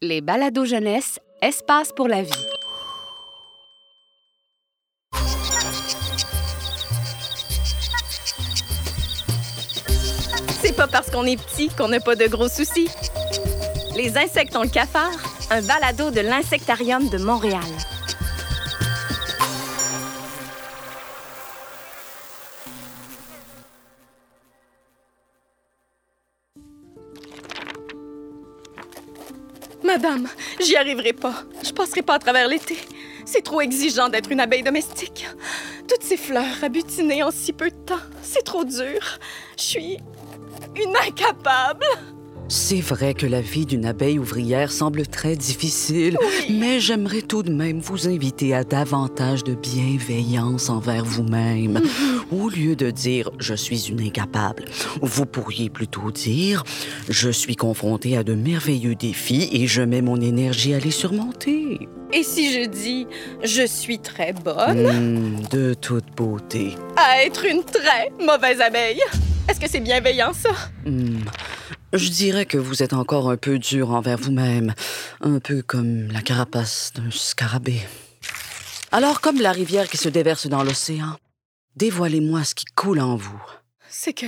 Les balados jeunesse, espace pour la vie. C'est pas parce qu'on est petit qu'on n'a pas de gros soucis. Les insectes ont le cafard, un balado de l'Insectarium de Montréal. Madame, j'y arriverai pas. Je passerai pas à travers l'été. C'est trop exigeant d'être une abeille domestique. Toutes ces fleurs à butiner en si peu de temps, c'est trop dur. Je suis une incapable. C'est vrai que la vie d'une abeille ouvrière semble très difficile, mais j'aimerais tout de même vous inviter à davantage de bienveillance envers vous-même. Au lieu de dire je suis une incapable, vous pourriez plutôt dire je suis confronté à de merveilleux défis et je mets mon énergie à les surmonter. Et si je dis je suis très bonne? Hmm, de toute beauté. à être une très mauvaise abeille? Est-ce que c'est bienveillant, ça? Hmm, Je dirais que vous êtes encore un peu dur envers vous-même, un peu comme la carapace d'un scarabée. Alors, comme la rivière qui se déverse dans l'océan, dévoilez-moi ce qui coule en vous. C'est que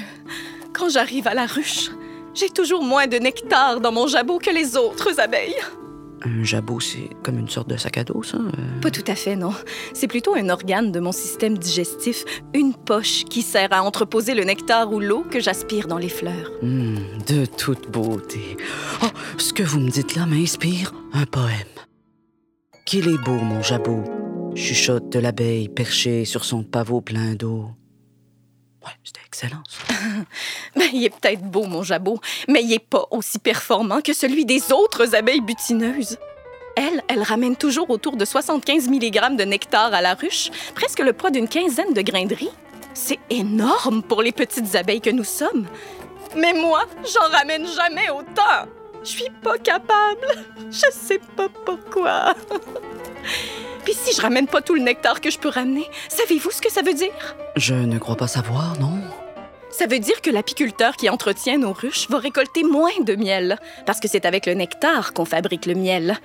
quand j'arrive à la ruche, j'ai toujours moins de nectar dans mon jabot que les autres abeilles. Un jabot, c'est comme une sorte de sac à dos, ça? euh? Pas tout à fait, non. C'est plutôt un organe de mon système digestif, une poche qui sert à entreposer le nectar ou l'eau que j'aspire dans les fleurs. Hmm, de toute beauté. Oh, ce que vous me dites là m'inspire un poème. Qu'il est beau, mon jabot, chuchote l'abeille perchée sur son pavot plein d'eau. Ouais, c'était excellent. Ben, il est peut-être beau, mon jabot, mais il est pas aussi performant que celui des autres abeilles butineuses. Elle, elle ramène toujours autour de 75 mg de nectar à la ruche, presque le poids d'une quinzaine de grains de riz. C'est énorme pour les petites abeilles que nous sommes. Mais moi, j'en ramène jamais autant. Je suis pas capable. Je sais pas pourquoi. Puis si je ramène pas tout le nectar que je peux ramener, savez-vous ce que ça veut dire? Je ne crois pas savoir, non? Ça veut dire que l'apiculteur qui entretient nos ruches va récolter moins de miel, parce que c'est avec le nectar qu'on fabrique le miel.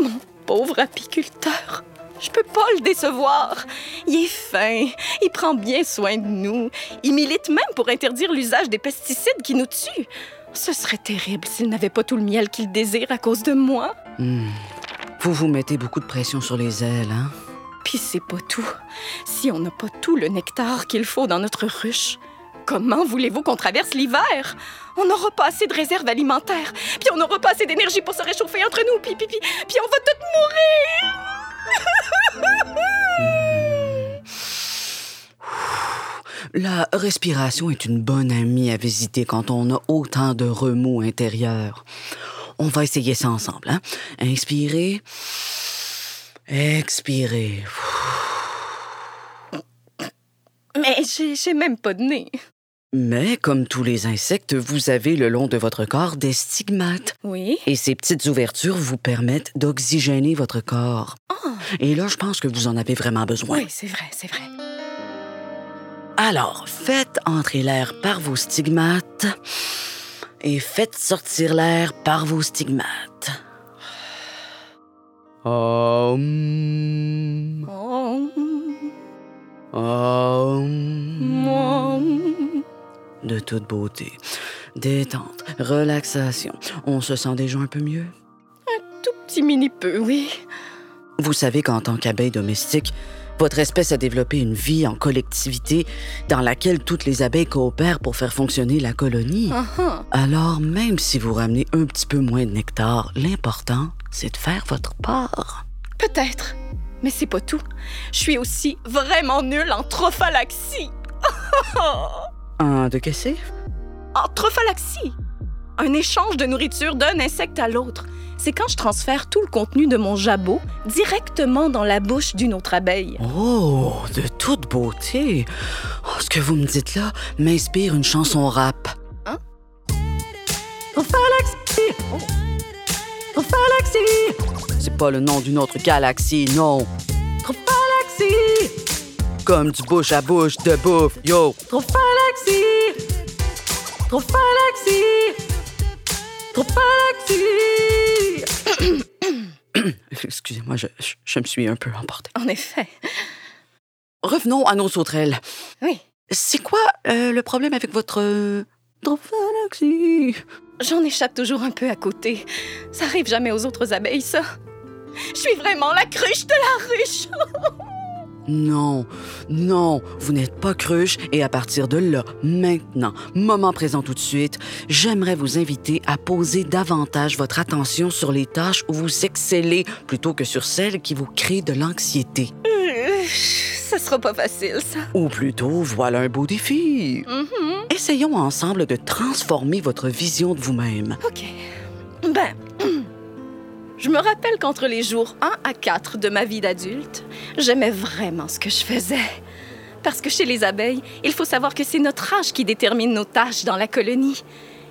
Mon pauvre apiculteur, je peux pas le décevoir. Il est fin, il prend bien soin de nous, il milite même pour interdire l'usage des pesticides qui nous tuent. Ce serait terrible s'il n'avait pas tout le miel qu'il désire à cause de moi. Hmm. Vous vous mettez beaucoup de pression sur les ailes, hein? Puis c'est pas tout. Si on n'a pas tout le nectar qu'il faut dans notre ruche, comment voulez-vous qu'on traverse l'hiver? On n'aura pas assez de réserves alimentaires, puis on n'aura pas assez d'énergie pour se réchauffer entre nous, puis, puis, puis, puis on va toutes mourir! La respiration est une bonne amie à visiter quand on a autant de remous intérieurs. On va essayer ça ensemble, hein? Inspirez. Expirez. Mais j'ai même pas de nez. Mais comme tous les insectes, vous avez le long de votre corps des stigmates. Oui? Et ces petites ouvertures vous permettent d'oxygéner votre corps. Et là, je pense que vous en avez vraiment besoin. Oui, c'est vrai, c'est vrai. Alors, faites entrer l'air par vos stigmates et faites sortir l'air par vos stigmates. Om, om. moi. De toute beauté. Détente, relaxation. On se sent déjà un peu mieux? Tout petit mini peu, oui. Vous savez qu'en tant qu'abeille domestique, votre espèce a développé une vie en collectivité dans laquelle toutes les abeilles coopèrent pour faire fonctionner la colonie. Ah, ah. Alors, même si vous ramenez un petit peu moins de nectar, l'important, c'est de faire votre part. Peut-être. Mais c'est pas tout. Je suis aussi vraiment nulle en trophalaxie. Un de cassé? En trophalaxie. Un échange de nourriture d'un insecte à l'autre. C'est quand je transfère tout le contenu de mon jabot directement dans la bouche d'une autre abeille. Oh, de toute beauté. Oh, ce que vous me dites là m'inspire une chanson rap. Hein? C'est pas le nom d'une autre galaxie, non. Trophalaxie! Comme du bouche à bouche de bouffe, yo. Trophalaxie! Trophalaxie! Excusez-moi, je, je- je me suis un peu emportée. En effet. Revenons à nos sauterelles. Oui. C'est quoi euh, le problème avec votre... euh, Trophallaxie? J'en échappe toujours un peu à côté. Ça arrive jamais aux autres abeilles, ça. Je suis vraiment la cruche de la ruche. Non, non, vous n'êtes pas cruche et à partir de là, maintenant, moment présent tout de suite, j'aimerais vous inviter à poser davantage votre attention sur les tâches où vous excellez plutôt que sur celles qui vous créent de l'anxiété. Euh, Ça sera pas facile, ça. Ou plutôt, voilà un beau défi. Mhm. Essayons ensemble de transformer votre vision de vous-même. OK. Ben, je me rappelle qu'entre les jours 1 à 4 de ma vie d'adulte, j'aimais vraiment ce que je faisais. Parce que chez les abeilles, il faut savoir que c'est notre âge qui détermine nos tâches dans la colonie.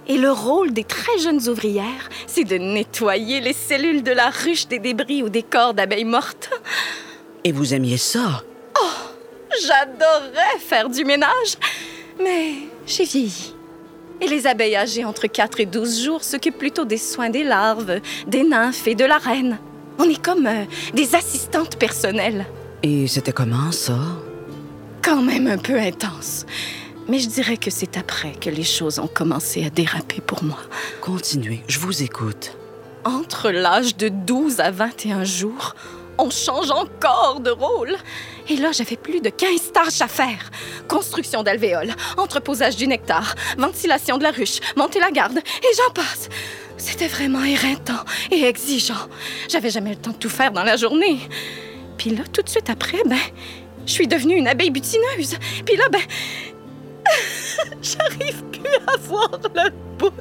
Et le rôle des très jeunes ouvrières, c'est de nettoyer les cellules de la ruche des débris ou des corps d'abeilles mortes. Et vous aimiez ça? J'adorais faire du ménage, mais j'ai vieilli. Et les abeilles âgées entre 4 et 12 jours s'occupent plutôt des soins des larves, des nymphes et de la reine. On est comme euh, des assistantes personnelles. Et c'était comment ça? Quand même un peu intense. Mais je dirais que c'est après que les choses ont commencé à déraper pour moi. Continuez, je vous écoute. Entre l'âge de 12 à 21 jours, on change encore de rôle. Et là, j'avais plus de 15 tâches à faire. Construction d'alvéoles, entreposage du nectar, ventilation de la ruche, monter la garde, et j'en passe. C'était vraiment éreintant et exigeant. J'avais jamais le temps de tout faire dans la journée. Puis là, tout de suite après, ben, je suis devenue une abeille butineuse. Puis là, ben, j'arrive plus à voir le bout.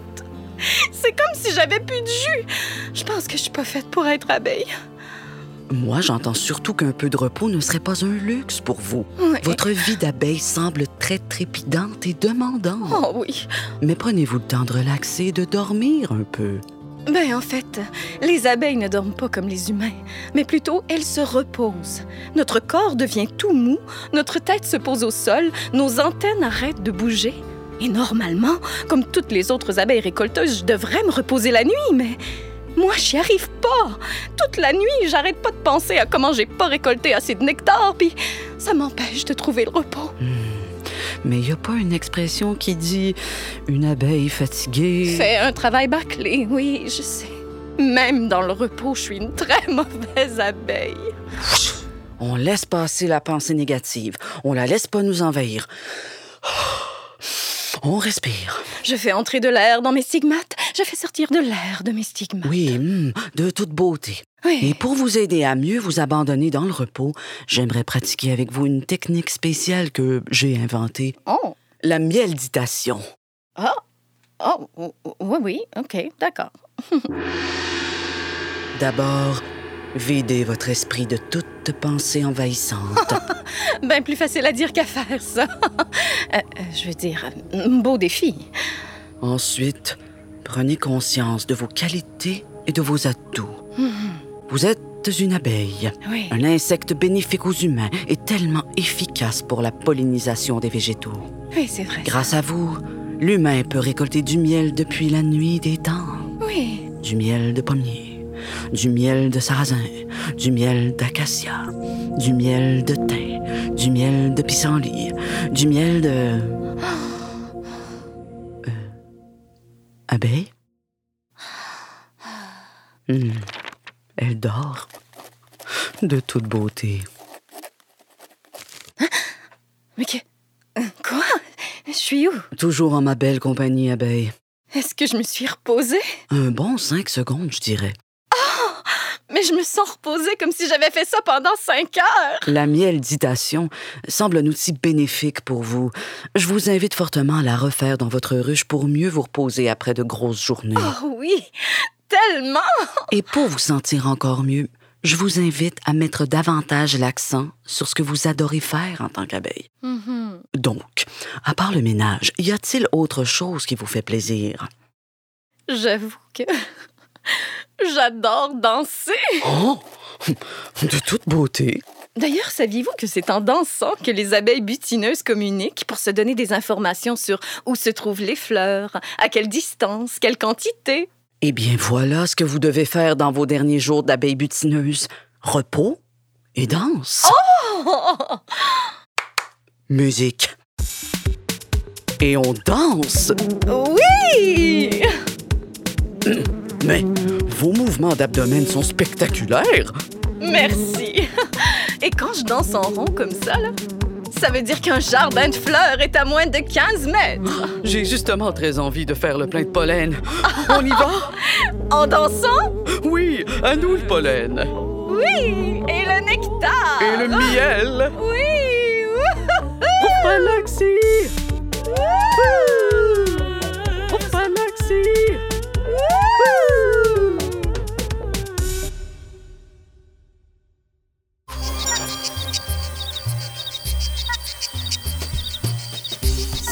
C'est comme si j'avais plus de jus. Je pense que je suis pas faite pour être abeille. Moi, j'entends surtout qu'un peu de repos ne serait pas un luxe pour vous. Votre vie d'abeille semble très trépidante et demandante. Oh oui. Mais prenez-vous le temps de relaxer et de dormir un peu. Ben en fait, les abeilles ne dorment pas comme les humains, mais plutôt elles se reposent. Notre corps devient tout mou, notre tête se pose au sol, nos antennes arrêtent de bouger. Et normalement, comme toutes les autres abeilles récolteuses, je devrais me reposer la nuit, mais moi, j'y arrive pas. Toute la nuit, j'arrête pas de penser à comment j'ai pas récolté assez de nectar, puis ça m'empêche de trouver le repos. Mais il n'y a pas une expression qui dit une abeille fatiguée. Fais un travail bâclé, oui, je sais. Même dans le repos, je suis une très mauvaise abeille. On laisse passer la pensée négative. On la laisse pas nous envahir. On respire. Je fais entrer de l'air dans mes stigmates. Je fais sortir de l'air de mes stigmates. Oui, hum, de toute beauté. Oui. Et pour vous aider à mieux vous abandonner dans le repos, j'aimerais pratiquer avec vous une technique spéciale que j'ai inventée. Oh. La mielditation. Ah. Oh. oh, oh, Oui, oui. OK. D'accord. D'abord, videz votre esprit de toute pensée envahissante. Ben plus facile à dire qu'à faire, ça. Euh, euh, je veux dire, euh, beau défi. Ensuite, prenez conscience de vos qualités et de vos atouts. Vous êtes une abeille, Oui. un insecte bénéfique aux humains et tellement efficace pour la pollinisation des végétaux. Oui, c'est vrai. Grâce à vous, l'humain peut récolter du miel depuis la nuit des temps. Oui. Du miel de pommier, du miel de sarrasin, du miel d'acacia, du miel de thym, du miel de pissenlit, du miel de... abeille? Hmm, Elle dort. De toute beauté. Mais que... Quoi? Je suis où? Toujours en ma belle compagnie, abeille. Est-ce que je me suis reposée? Un bon cinq secondes, je dirais. Mais je me sens reposée comme si j'avais fait ça pendant cinq heures. La mielditation semble un outil bénéfique pour vous. Je vous invite fortement à la refaire dans votre ruche pour mieux vous reposer après de grosses journées. Oh oui, tellement. Et pour vous sentir encore mieux, je vous invite à mettre davantage l'accent sur ce que vous adorez faire en tant qu'abeille. Mhm. Donc, à part le ménage, y a-t-il autre chose qui vous fait plaisir? J'avoue que j'adore danser. Oh! De toute beauté. D'ailleurs, saviez-vous que c'est en dansant que les abeilles butineuses communiquent pour se donner des informations sur où se trouvent les fleurs, à quelle distance, quelle quantité? Eh bien, voilà ce que vous devez faire dans vos derniers jours d'abeille butineuse. Repos et danse. Musique. Et on danse. Oui! Mais vos mouvements d'abdomen sont spectaculaires. Merci. Et quand je danse en rond comme ça, là, ça veut dire qu'un jardin de fleurs est à moins de 15 mètres. J'ai justement très envie de faire le plein de pollen. On y va? En dansant? Oui, à nous le pollen. Oui! Et le nectar! Et le miel. Oui! Galaxie!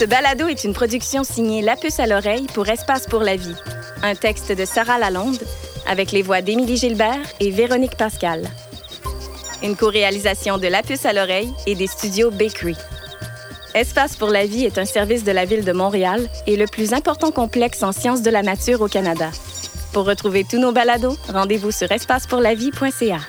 Ce balado est une production signée La à l'oreille pour Espace pour la vie. Un texte de Sarah Lalonde avec les voix d'Émilie Gilbert et Véronique Pascal. Une co-réalisation de La Puce à l'oreille et des studios Bakery. Espace pour la vie est un service de la Ville de Montréal et le plus important complexe en sciences de la nature au Canada. Pour retrouver tous nos balados, rendez-vous sur espacepourlavie.ca.